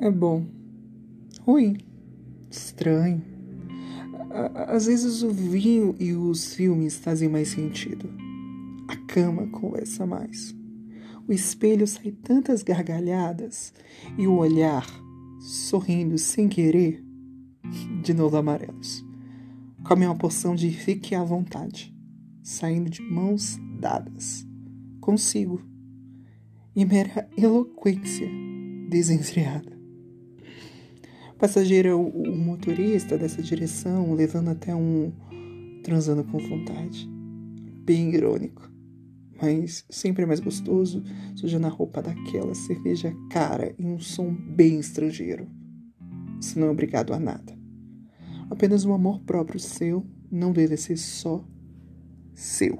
É bom. Ruim. Estranho. Às vezes o vinho e os filmes fazem mais sentido. A cama conversa mais. O espelho sai tantas gargalhadas e o olhar, sorrindo sem querer, de novo amarelos. Come uma porção de fique à vontade, saindo de mãos dadas. Consigo. E mera eloquência desenfreada. Passageiro, o motorista dessa direção, levando até um transando com vontade. Bem irônico, mas sempre mais gostoso, sujando a roupa daquela cerveja cara e um som bem estrangeiro. Você não é obrigado a nada. Apenas um amor próprio seu não deve ser só seu.